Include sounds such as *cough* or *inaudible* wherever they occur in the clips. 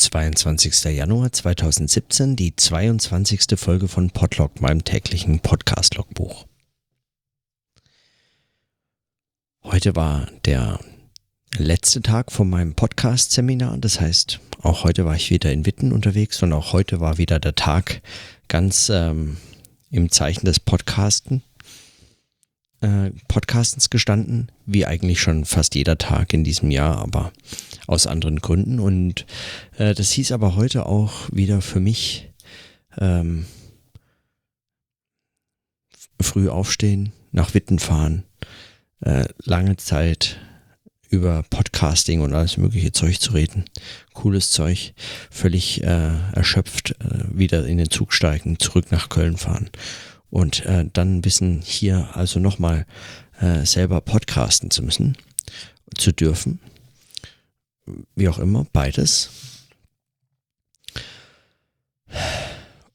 22. Januar 2017, die 22. Folge von Podlog, meinem täglichen Podcast-Logbuch. Heute war der letzte Tag von meinem Podcast-Seminar. Das heißt, auch heute war ich wieder in Witten unterwegs und auch heute war wieder der Tag ganz ähm, im Zeichen des Podcasten äh, Podcastens gestanden, wie eigentlich schon fast jeder Tag in diesem Jahr, aber aus anderen Gründen. Und äh, das hieß aber heute auch wieder für mich ähm, früh aufstehen, nach Witten fahren, äh, lange Zeit über Podcasting und alles mögliche Zeug zu reden. Cooles Zeug, völlig äh, erschöpft, äh, wieder in den Zug steigen, zurück nach Köln fahren und äh, dann bisschen hier also nochmal äh, selber podcasten zu müssen, zu dürfen. Wie auch immer, beides.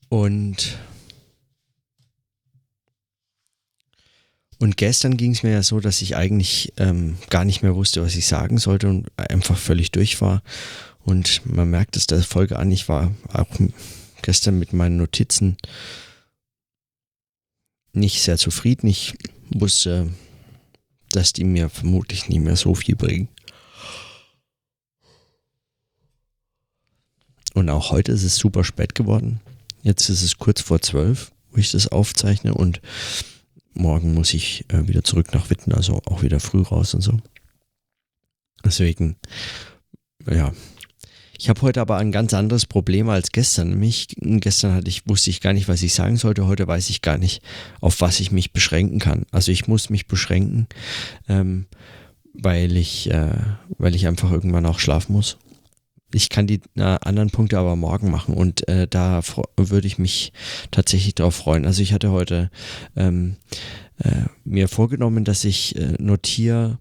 Und Und gestern ging es mir ja so, dass ich eigentlich ähm, gar nicht mehr wusste, was ich sagen sollte und einfach völlig durch war. Und man merkt es der Folge an, ich war auch gestern mit meinen Notizen nicht sehr zufrieden. Ich wusste, dass die mir vermutlich nicht mehr so viel bringen. Und auch heute ist es super spät geworden. Jetzt ist es kurz vor zwölf, wo ich das aufzeichne und morgen muss ich äh, wieder zurück nach Witten, also auch wieder früh raus und so. Deswegen, ja, ich habe heute aber ein ganz anderes Problem als gestern. Nämlich gestern hatte ich, wusste ich gar nicht, was ich sagen sollte. Heute weiß ich gar nicht, auf was ich mich beschränken kann. Also ich muss mich beschränken, ähm, weil ich, äh, weil ich einfach irgendwann auch schlafen muss. Ich kann die äh, anderen Punkte aber morgen machen und äh, da würde ich mich tatsächlich darauf freuen. Also ich hatte heute ähm, äh, mir vorgenommen, dass ich äh, notiere,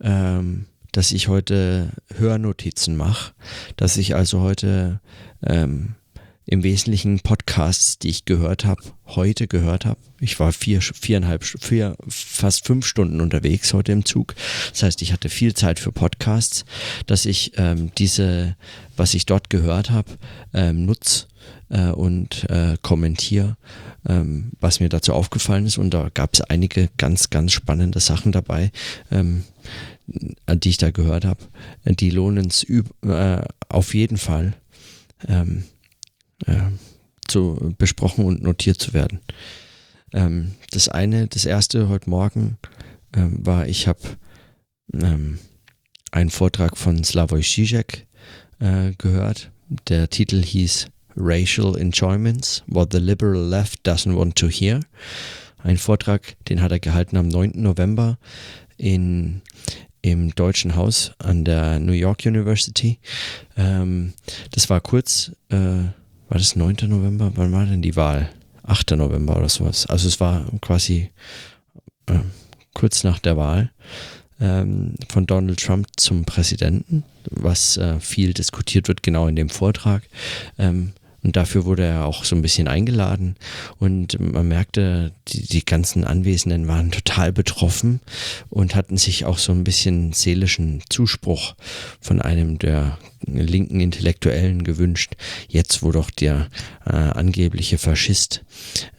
ähm, dass ich heute Hörnotizen mache, dass ich also heute ähm, im Wesentlichen Podcasts, die ich gehört habe, heute gehört habe. Ich war vier, viereinhalb, vier, fast fünf Stunden unterwegs heute im Zug. Das heißt, ich hatte viel Zeit für Podcasts, dass ich ähm, diese, was ich dort gehört habe, ähm, nutze äh, und äh, kommentiere, ähm, was mir dazu aufgefallen ist. Und da gab es einige ganz, ganz spannende Sachen dabei. Ähm, die ich da gehört habe, die lohnen es äh, auf jeden Fall ähm, äh, zu besprochen und notiert zu werden. Ähm, das eine, das erste heute Morgen ähm, war, ich habe ähm, einen Vortrag von Slavoj Žižek äh, gehört. Der Titel hieß Racial Enjoyments, What the Liberal Left Doesn't Want to Hear. Ein Vortrag, den hat er gehalten am 9. November in im Deutschen Haus an der New York University. Ähm, das war kurz, äh, war das 9. November? Wann war denn die Wahl? 8. November oder sowas. Also es war quasi äh, kurz nach der Wahl ähm, von Donald Trump zum Präsidenten, was äh, viel diskutiert wird, genau in dem Vortrag. Ähm, und dafür wurde er auch so ein bisschen eingeladen. Und man merkte, die, die ganzen Anwesenden waren total betroffen und hatten sich auch so ein bisschen seelischen Zuspruch von einem der linken Intellektuellen gewünscht. Jetzt, wo doch der äh, angebliche Faschist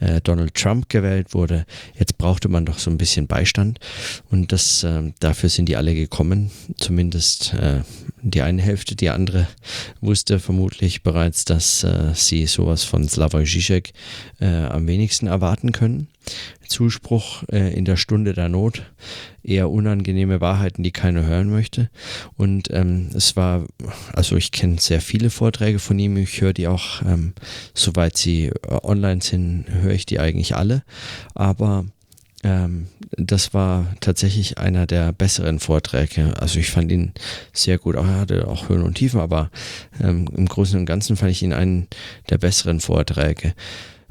äh, Donald Trump gewählt wurde, jetzt brauchte man doch so ein bisschen Beistand. Und das, äh, dafür sind die alle gekommen. Zumindest äh, die eine Hälfte, die andere wusste vermutlich bereits, dass äh, sie sowas von Slavoj Žižek äh, am wenigsten erwarten können. Zuspruch äh, in der Stunde der Not, eher unangenehme Wahrheiten, die keiner hören möchte. Und ähm, es war, also ich kenne sehr viele Vorträge von ihm, ich höre die auch, ähm, soweit sie äh, online sind, höre ich die eigentlich alle. Aber ähm, das war tatsächlich einer der besseren Vorträge. Also ich fand ihn sehr gut. Er hatte auch Höhen und Tiefen, aber ähm, im Großen und Ganzen fand ich ihn einen der besseren Vorträge.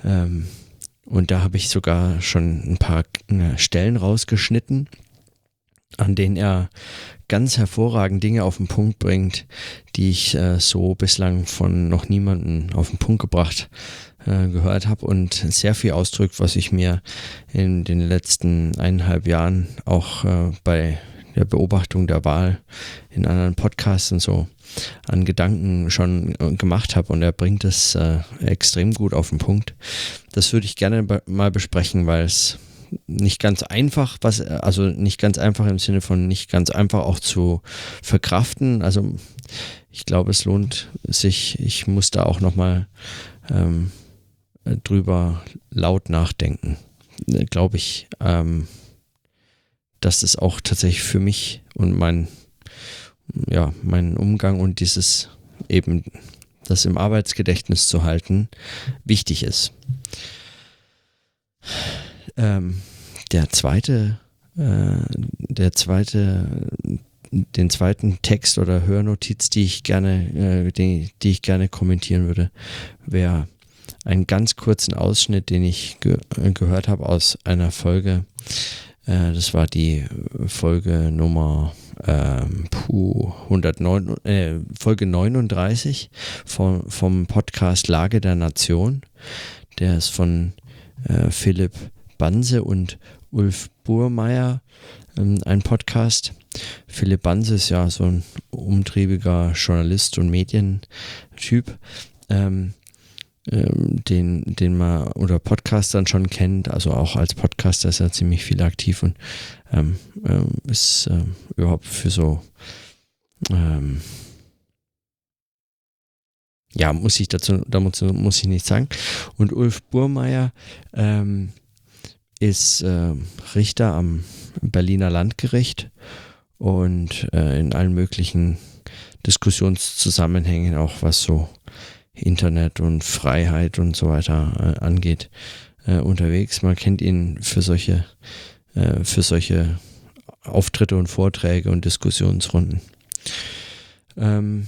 Ähm, und da habe ich sogar schon ein paar äh, Stellen rausgeschnitten, an denen er ganz hervorragend Dinge auf den Punkt bringt, die ich äh, so bislang von noch niemandem auf den Punkt gebracht äh, gehört habe. Und sehr viel ausdrückt, was ich mir in den letzten eineinhalb Jahren auch äh, bei der Beobachtung der Wahl in anderen Podcasts und so an Gedanken schon äh, gemacht habe und er bringt es äh, extrem gut auf den Punkt. Das würde ich gerne mal besprechen, weil es nicht ganz einfach, was, also nicht ganz einfach im Sinne von nicht ganz einfach auch zu verkraften. Also ich glaube, es lohnt sich, ich muss da auch nochmal ähm, drüber laut nachdenken. Äh, glaube ich, ähm, dass das auch tatsächlich für mich und mein, ja, meinen Umgang und dieses eben das im Arbeitsgedächtnis zu halten, wichtig ist. Ähm, der zweite, äh, der zweite, den zweiten Text oder Hörnotiz, die ich gerne, äh, die, die ich gerne kommentieren würde, wäre einen ganz kurzen Ausschnitt, den ich ge gehört habe aus einer Folge. Äh, das war die Folge Nummer ähm, puh, 109, äh, Folge 39 vom, vom Podcast Lage der Nation. Der ist von äh, Philipp Banse und Ulf Burmeier, ähm, ein Podcast. Philipp Banse ist ja so ein umtriebiger Journalist und Medientyp. Ähm, ähm, den, den man oder Podcastern schon kennt, also auch als Podcaster ist er ziemlich viel aktiv und ähm, ähm, ist ähm, überhaupt für so ähm, ja, muss ich dazu, dazu muss ich nichts sagen. Und Ulf Burmeier ähm, ist äh, Richter am Berliner Landgericht und äh, in allen möglichen Diskussionszusammenhängen, auch was so Internet und Freiheit und so weiter äh, angeht, äh, unterwegs. Man kennt ihn für solche, äh, für solche Auftritte und Vorträge und Diskussionsrunden. Ähm,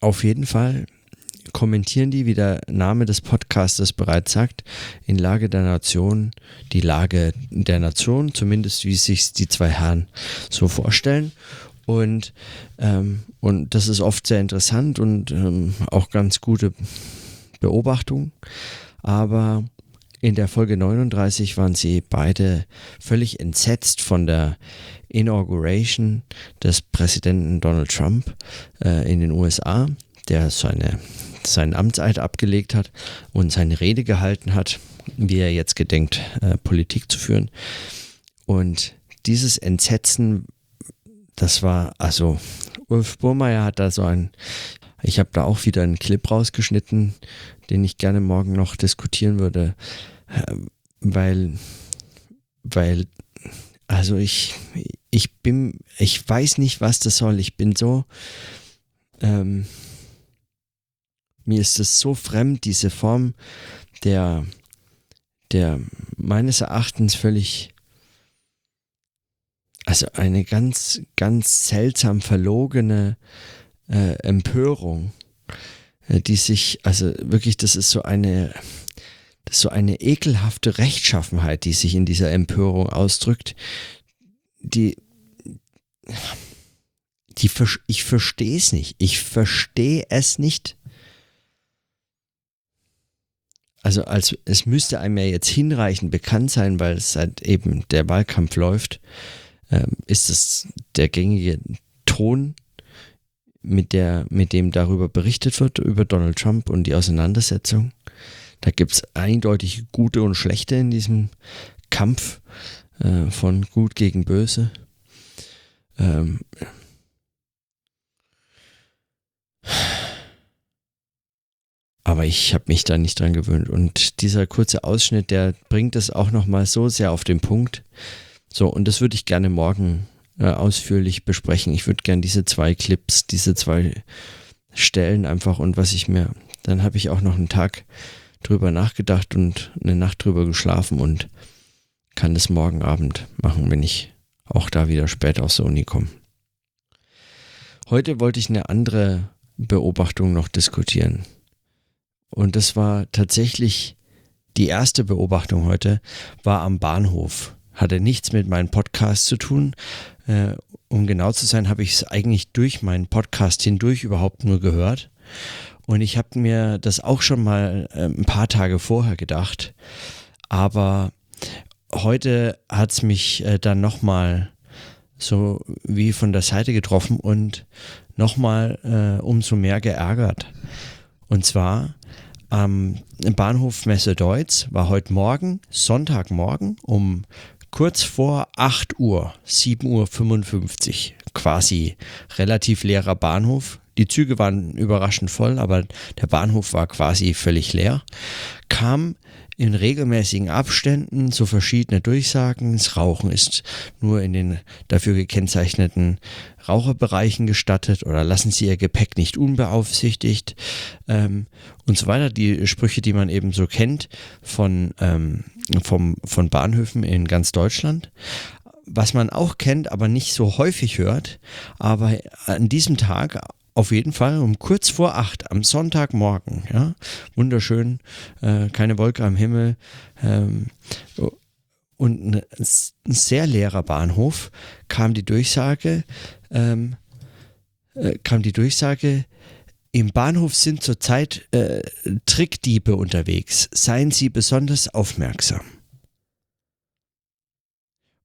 auf jeden Fall kommentieren die, wie der Name des Podcastes bereits sagt, in Lage der Nation, die Lage der Nation, zumindest wie sich die zwei Herren so vorstellen. Und, ähm, und das ist oft sehr interessant und ähm, auch ganz gute Beobachtung. Aber in der Folge 39 waren sie beide völlig entsetzt von der Inauguration des Präsidenten Donald Trump äh, in den USA, der seine seinen Amtseid abgelegt hat und seine Rede gehalten hat, wie er jetzt gedenkt, äh, Politik zu führen. Und dieses Entsetzen, das war, also Ulf Burmeier hat da so ein, ich habe da auch wieder einen Clip rausgeschnitten, den ich gerne morgen noch diskutieren würde, äh, weil, weil, also ich, ich bin, ich weiß nicht, was das soll. Ich bin so, ähm, mir ist es so fremd, diese Form der, der meines Erachtens völlig, also eine ganz, ganz seltsam verlogene äh, Empörung, äh, die sich, also wirklich, das ist so eine, ist so eine ekelhafte Rechtschaffenheit, die sich in dieser Empörung ausdrückt, die, die ich verstehe es nicht. Ich verstehe es nicht. also als es müsste einem ja jetzt hinreichend bekannt sein, weil es halt eben der Wahlkampf läuft, ähm, ist es der gängige Ton, mit, der, mit dem darüber berichtet wird, über Donald Trump und die Auseinandersetzung. Da gibt es eindeutig gute und schlechte in diesem Kampf äh, von gut gegen böse. Ähm, aber ich habe mich da nicht dran gewöhnt. Und dieser kurze Ausschnitt, der bringt es auch nochmal so sehr auf den Punkt. So, und das würde ich gerne morgen äh, ausführlich besprechen. Ich würde gerne diese zwei Clips, diese zwei Stellen einfach und was ich mir, dann habe ich auch noch einen Tag drüber nachgedacht und eine Nacht drüber geschlafen und kann das morgen Abend machen, wenn ich auch da wieder spät aus der Uni komme. Heute wollte ich eine andere Beobachtung noch diskutieren. Und das war tatsächlich die erste Beobachtung heute, war am Bahnhof. Hatte nichts mit meinem Podcast zu tun. Äh, um genau zu sein, habe ich es eigentlich durch meinen Podcast hindurch überhaupt nur gehört. Und ich habe mir das auch schon mal äh, ein paar Tage vorher gedacht. Aber heute hat es mich äh, dann nochmal so wie von der Seite getroffen und nochmal äh, umso mehr geärgert. Und zwar am Bahnhof Messe Deutz war heute Morgen, Sonntagmorgen um kurz vor 8 Uhr, 7.55 Uhr, quasi relativ leerer Bahnhof. Die Züge waren überraschend voll, aber der Bahnhof war quasi völlig leer. Kam in regelmäßigen Abständen so verschiedene Durchsagen. Das Rauchen ist nur in den dafür gekennzeichneten Raucherbereichen gestattet oder lassen Sie Ihr Gepäck nicht unbeaufsichtigt ähm, und so weiter. Die Sprüche, die man eben so kennt von, ähm, vom, von Bahnhöfen in ganz Deutschland. Was man auch kennt, aber nicht so häufig hört, aber an diesem Tag auf jeden Fall um kurz vor acht am Sonntagmorgen. Ja, wunderschön, äh, keine Wolke am Himmel ähm, und ein sehr leerer Bahnhof kam die Durchsage, ähm, äh, kam die Durchsage, im Bahnhof sind zurzeit äh, Trickdiebe unterwegs. Seien Sie besonders aufmerksam.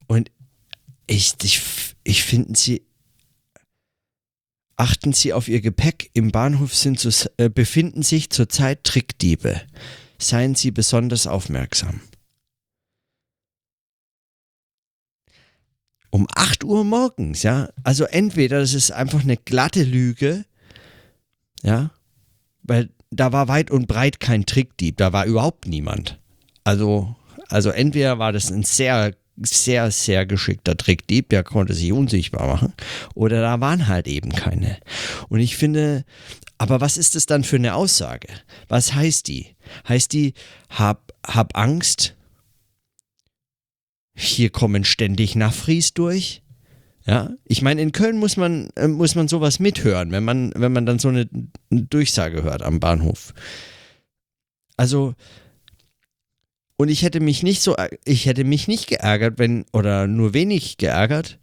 Und ich, ich, ich finde sie Achten Sie auf Ihr Gepäck. Im Bahnhof sind zu, äh, befinden sich zurzeit Trickdiebe. Seien Sie besonders aufmerksam. Um 8 Uhr morgens, ja. Also entweder das ist einfach eine glatte Lüge, ja, weil da war weit und breit kein Trickdieb, da war überhaupt niemand. Also, also entweder war das ein sehr sehr, sehr geschickter Trickdieb, der konnte sich unsichtbar machen. Oder da waren halt eben keine. Und ich finde, aber was ist das dann für eine Aussage? Was heißt die? Heißt die, hab, hab Angst, hier kommen ständig Nafris durch? Ja, ich meine, in Köln muss man, äh, muss man sowas mithören, wenn man, wenn man dann so eine Durchsage hört am Bahnhof. Also, und ich hätte mich nicht so, ich hätte mich nicht geärgert, wenn, oder nur wenig geärgert,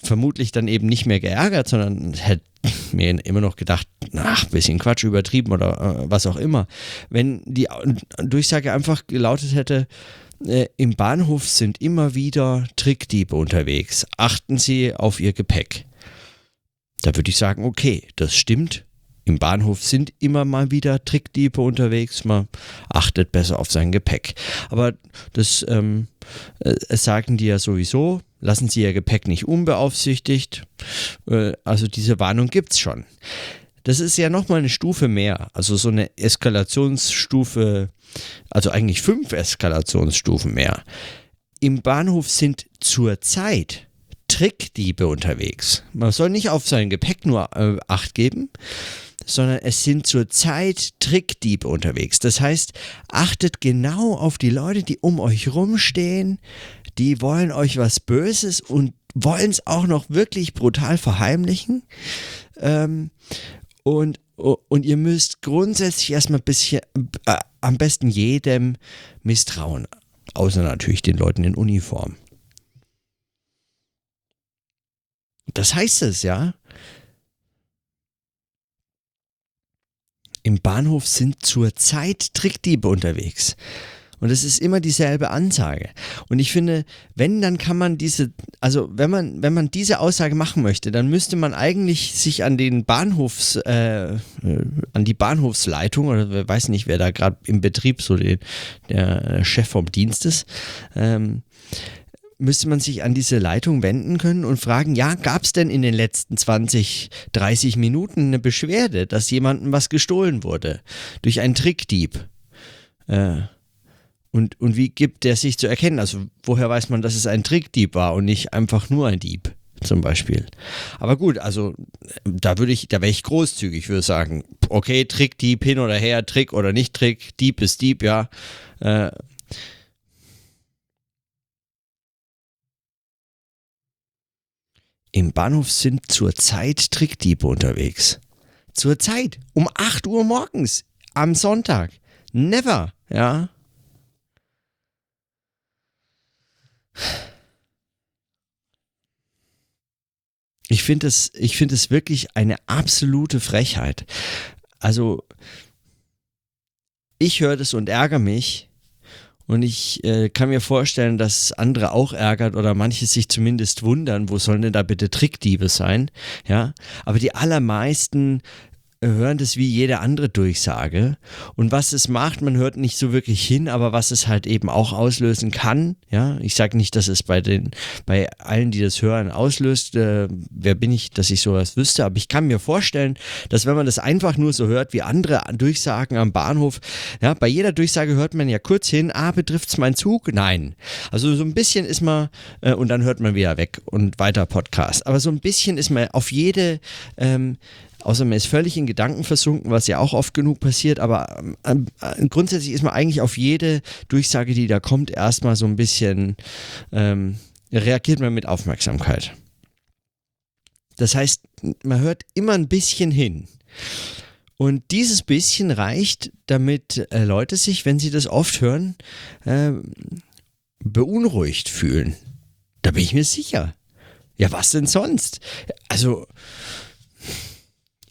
vermutlich dann eben nicht mehr geärgert, sondern hätte mir immer noch gedacht, ach, bisschen Quatsch übertrieben oder äh, was auch immer. Wenn die Durchsage einfach gelautet hätte, äh, im Bahnhof sind immer wieder Trickdiebe unterwegs. Achten Sie auf Ihr Gepäck. Da würde ich sagen, okay, das stimmt im Bahnhof sind immer mal wieder Trickdiebe unterwegs. Man achtet besser auf sein Gepäck. Aber das ähm, äh, sagen die ja sowieso. Lassen Sie Ihr Gepäck nicht unbeaufsichtigt. Äh, also diese Warnung gibt es schon. Das ist ja nochmal eine Stufe mehr. Also so eine Eskalationsstufe, also eigentlich fünf Eskalationsstufen mehr. Im Bahnhof sind zurzeit Trickdiebe unterwegs. Man soll nicht auf sein Gepäck nur äh, Acht geben, sondern es sind zurzeit Trickdiebe unterwegs. Das heißt, achtet genau auf die Leute, die um euch rumstehen, die wollen euch was Böses und wollen es auch noch wirklich brutal verheimlichen. Ähm, und, und ihr müsst grundsätzlich erstmal bisschen, äh, am besten jedem misstrauen, außer natürlich den Leuten in Uniform. Das heißt es, ja. Im Bahnhof sind zurzeit Trickdiebe unterwegs. Und es ist immer dieselbe Ansage. Und ich finde, wenn, dann kann man diese, also wenn man, wenn man diese Aussage machen möchte, dann müsste man eigentlich sich an den Bahnhofs, äh, äh an die Bahnhofsleitung oder weiß nicht, wer da gerade im Betrieb so den, der Chef vom Dienst ist, ähm, müsste man sich an diese Leitung wenden können und fragen, ja, gab es denn in den letzten 20, 30 Minuten eine Beschwerde, dass jemandem was gestohlen wurde durch einen Trickdieb? Äh, und, und wie gibt der sich zu erkennen? Also woher weiß man, dass es ein Trickdieb war und nicht einfach nur ein Dieb? Zum Beispiel. Aber gut, also da würde ich, da wäre ich großzügig, würde sagen, okay, Trickdieb hin oder her, Trick oder nicht Trick, Dieb ist Dieb, ja. Äh, Im Bahnhof sind zurzeit Trickdiebe unterwegs. Zurzeit, um 8 Uhr morgens, am Sonntag. Never, ja. Ich finde es, ich finde es wirklich eine absolute Frechheit. Also, ich höre das und ärgere mich. Und ich äh, kann mir vorstellen, dass andere auch ärgert oder manche sich zumindest wundern, wo sollen denn da bitte Trickdiebe sein? Ja, aber die allermeisten hören das wie jede andere Durchsage. Und was es macht, man hört nicht so wirklich hin, aber was es halt eben auch auslösen kann, ja, ich sage nicht, dass es bei den, bei allen, die das hören, auslöst, äh, wer bin ich, dass ich sowas wüsste, aber ich kann mir vorstellen, dass wenn man das einfach nur so hört, wie andere Durchsagen am Bahnhof, ja, bei jeder Durchsage hört man ja kurz hin, ah, betrifft's mein Zug? Nein. Also so ein bisschen ist man, äh, und dann hört man wieder weg und weiter Podcast. Aber so ein bisschen ist man auf jede, ähm, Außer man ist völlig in Gedanken versunken, was ja auch oft genug passiert, aber ähm, äh, grundsätzlich ist man eigentlich auf jede Durchsage, die da kommt, erstmal so ein bisschen, ähm, reagiert man mit Aufmerksamkeit. Das heißt, man hört immer ein bisschen hin. Und dieses bisschen reicht, damit äh, Leute sich, wenn sie das oft hören, äh, beunruhigt fühlen. Da bin ich mir sicher. Ja, was denn sonst? Also,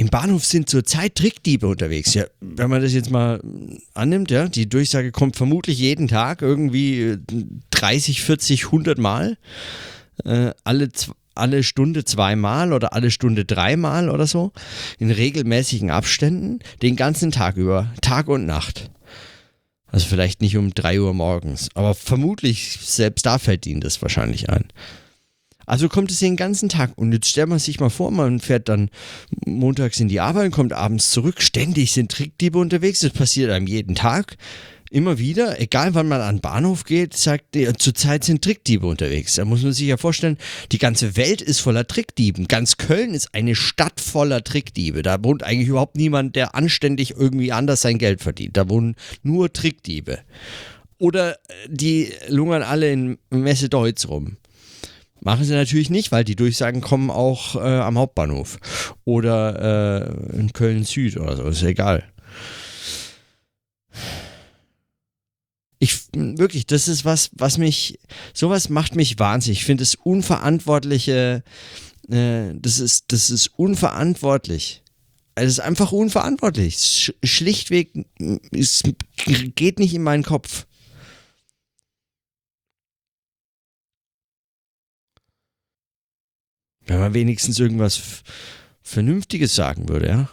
im Bahnhof sind zurzeit Trickdiebe unterwegs. Ja, wenn man das jetzt mal annimmt, ja, die Durchsage kommt vermutlich jeden Tag irgendwie 30, 40, 100 Mal. Äh, alle, alle Stunde zweimal oder alle Stunde dreimal oder so. In regelmäßigen Abständen. Den ganzen Tag über. Tag und Nacht. Also vielleicht nicht um 3 Uhr morgens. Aber vermutlich, selbst da fällt ihnen das wahrscheinlich ein. Also kommt es den ganzen Tag. Und jetzt stellt man sich mal vor, man fährt dann montags in die Arbeit, kommt abends zurück. Ständig sind Trickdiebe unterwegs. Das passiert einem jeden Tag. Immer wieder, egal wann man an den Bahnhof geht, sagt, zurzeit sind Trickdiebe unterwegs. Da muss man sich ja vorstellen, die ganze Welt ist voller Trickdieben. Ganz Köln ist eine Stadt voller Trickdiebe. Da wohnt eigentlich überhaupt niemand, der anständig irgendwie anders sein Geld verdient. Da wohnen nur Trickdiebe. Oder die lungern alle in Messe Deutz rum. Machen sie natürlich nicht, weil die Durchsagen kommen auch äh, am Hauptbahnhof oder äh, in Köln Süd oder so, ist egal. Ich wirklich, das ist was, was mich, sowas macht mich wahnsinnig. Ich finde es unverantwortliche, äh, das ist, das ist unverantwortlich. Es ist einfach unverantwortlich. Sch schlichtweg, es geht nicht in meinen Kopf. Wenn man wenigstens irgendwas Vernünftiges sagen würde, ja.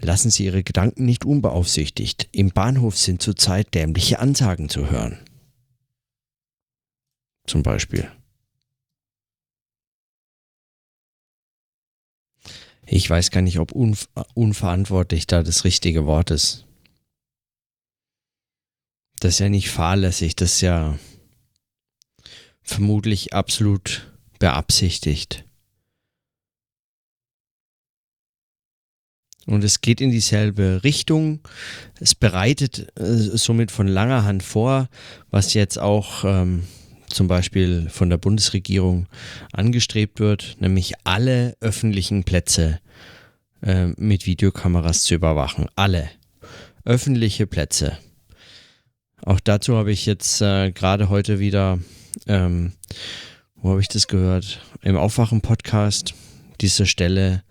Lassen Sie Ihre Gedanken nicht unbeaufsichtigt. Im Bahnhof sind zurzeit dämliche Ansagen zu hören. Zum Beispiel. Ich weiß gar nicht, ob unver unverantwortlich da das richtige Wort ist. Das ist ja nicht fahrlässig, das ist ja vermutlich absolut beabsichtigt. Und es geht in dieselbe Richtung. Es bereitet äh, somit von langer Hand vor, was jetzt auch ähm, zum Beispiel von der Bundesregierung angestrebt wird, nämlich alle öffentlichen Plätze äh, mit Videokameras zu überwachen. Alle öffentliche Plätze. Auch dazu habe ich jetzt äh, gerade heute wieder ähm, wo habe ich das gehört? Im Aufwachen-Podcast, diese Stelle,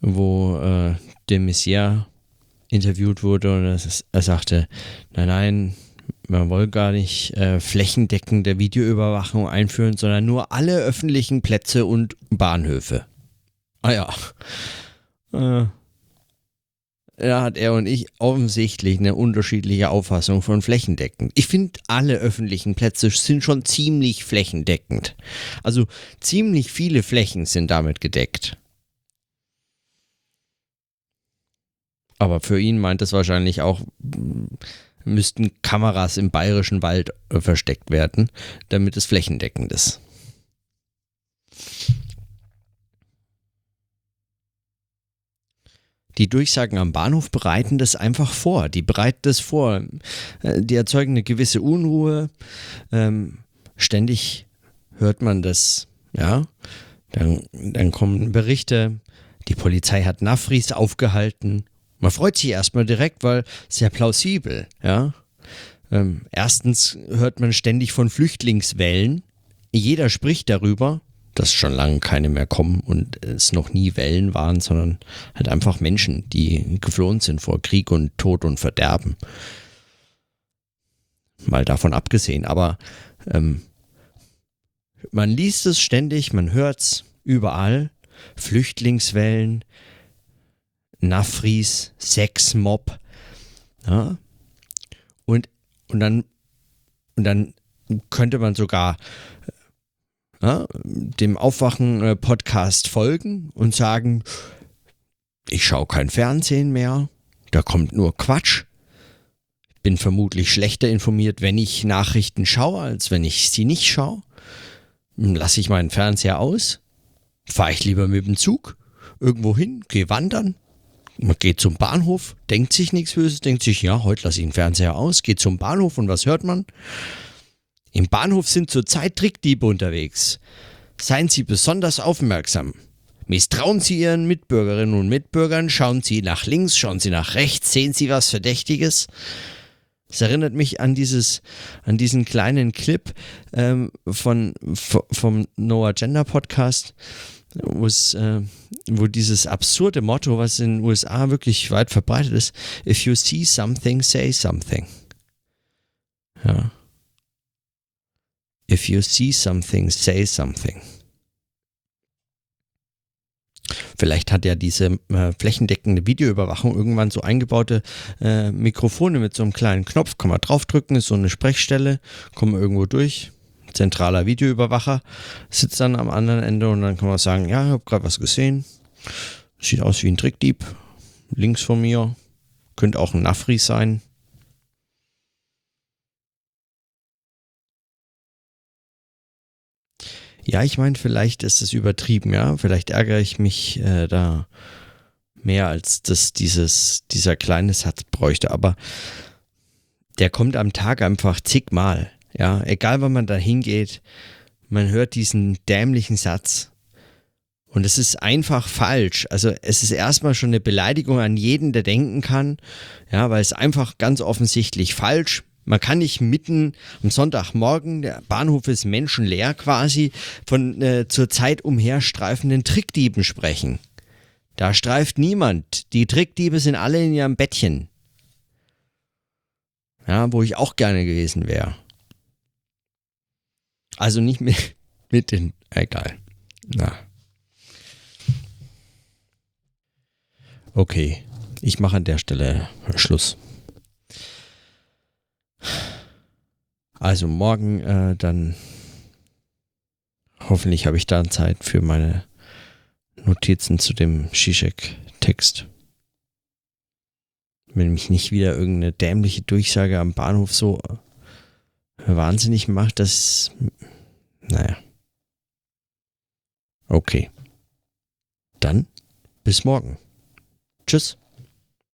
wo äh, de Messier interviewt wurde und er, er, sagte, nein, nein, man wolle gar nicht äh, flächendeckende Videoüberwachung einführen, sondern nur alle öffentlichen Plätze und Bahnhöfe. Ah ja. Äh, da hat er und ich offensichtlich eine unterschiedliche Auffassung von flächendeckend. Ich finde, alle öffentlichen Plätze sind schon ziemlich flächendeckend. Also ziemlich viele Flächen sind damit gedeckt. Aber für ihn meint es wahrscheinlich auch, müssten Kameras im bayerischen Wald äh, versteckt werden, damit es flächendeckend ist. Die Durchsagen am Bahnhof bereiten das einfach vor. Die bereiten das vor. Äh, die erzeugen eine gewisse Unruhe. Ähm, ständig hört man das, ja. Dann, dann kommen Berichte, die Polizei hat Nafris aufgehalten. Man freut sich erstmal direkt, weil sehr plausibel, ja. Ähm, erstens hört man ständig von Flüchtlingswellen. Jeder spricht darüber. Dass schon lange keine mehr kommen und es noch nie Wellen waren, sondern halt einfach Menschen, die geflohen sind vor Krieg und Tod und Verderben. Mal davon abgesehen, aber ähm, man liest es ständig, man hört es überall. Flüchtlingswellen, Nafris, Sexmob. Ja? Und, und, dann, und dann könnte man sogar ja, dem Aufwachen-Podcast folgen und sagen, ich schaue kein Fernsehen mehr, da kommt nur Quatsch. Bin vermutlich schlechter informiert, wenn ich Nachrichten schaue, als wenn ich sie nicht schaue. Lasse ich meinen Fernseher aus, fahre ich lieber mit dem Zug irgendwo hin, gehe wandern. Man geht zum Bahnhof, denkt sich nichts Böses, denkt sich, ja, heute lasse ich den Fernseher aus, geht zum Bahnhof und was hört man? Im Bahnhof sind zurzeit Trickdiebe unterwegs. Seien Sie besonders aufmerksam. Misstrauen Sie Ihren Mitbürgerinnen und Mitbürgern, schauen Sie nach links, schauen Sie nach rechts, sehen Sie was Verdächtiges. Es erinnert mich an dieses, an diesen kleinen Clip ähm, von, vom Noah Gender Podcast, äh, wo dieses absurde Motto, was in den USA wirklich weit verbreitet ist, if you see something, say something. Ja. If you see something, say something. Vielleicht hat ja diese äh, flächendeckende Videoüberwachung irgendwann so eingebaute äh, Mikrofone mit so einem kleinen Knopf, kann man draufdrücken, ist so eine Sprechstelle, kommen irgendwo durch. Zentraler Videoüberwacher sitzt dann am anderen Ende und dann kann man sagen, ja, ich habe gerade was gesehen. Sieht aus wie ein Trickdieb. Links von mir. Könnte auch ein Nafri sein. Ja, ich meine, vielleicht ist es übertrieben, ja. Vielleicht ärgere ich mich äh, da mehr, als dass dieses, dieser kleine Satz bräuchte. Aber der kommt am Tag einfach zigmal. Ja, egal wann man da hingeht, man hört diesen dämlichen Satz. Und es ist einfach falsch. Also es ist erstmal schon eine Beleidigung an jeden, der denken kann. Ja, weil es einfach ganz offensichtlich falsch man kann nicht mitten am Sonntagmorgen, der Bahnhof ist menschenleer quasi, von äh, zur Zeit umherstreifenden Trickdieben sprechen. Da streift niemand. Die Trickdiebe sind alle in ihrem Bettchen. Ja, wo ich auch gerne gewesen wäre. Also nicht mit, *laughs* mit den. Egal. Na. Okay. Ich mache an der Stelle Schluss. Also morgen äh, dann hoffentlich habe ich dann Zeit für meine Notizen zu dem Shishak-Text. Wenn mich nicht wieder irgendeine dämliche Durchsage am Bahnhof so äh, wahnsinnig macht, dass. Naja. Okay. Dann bis morgen. Tschüss.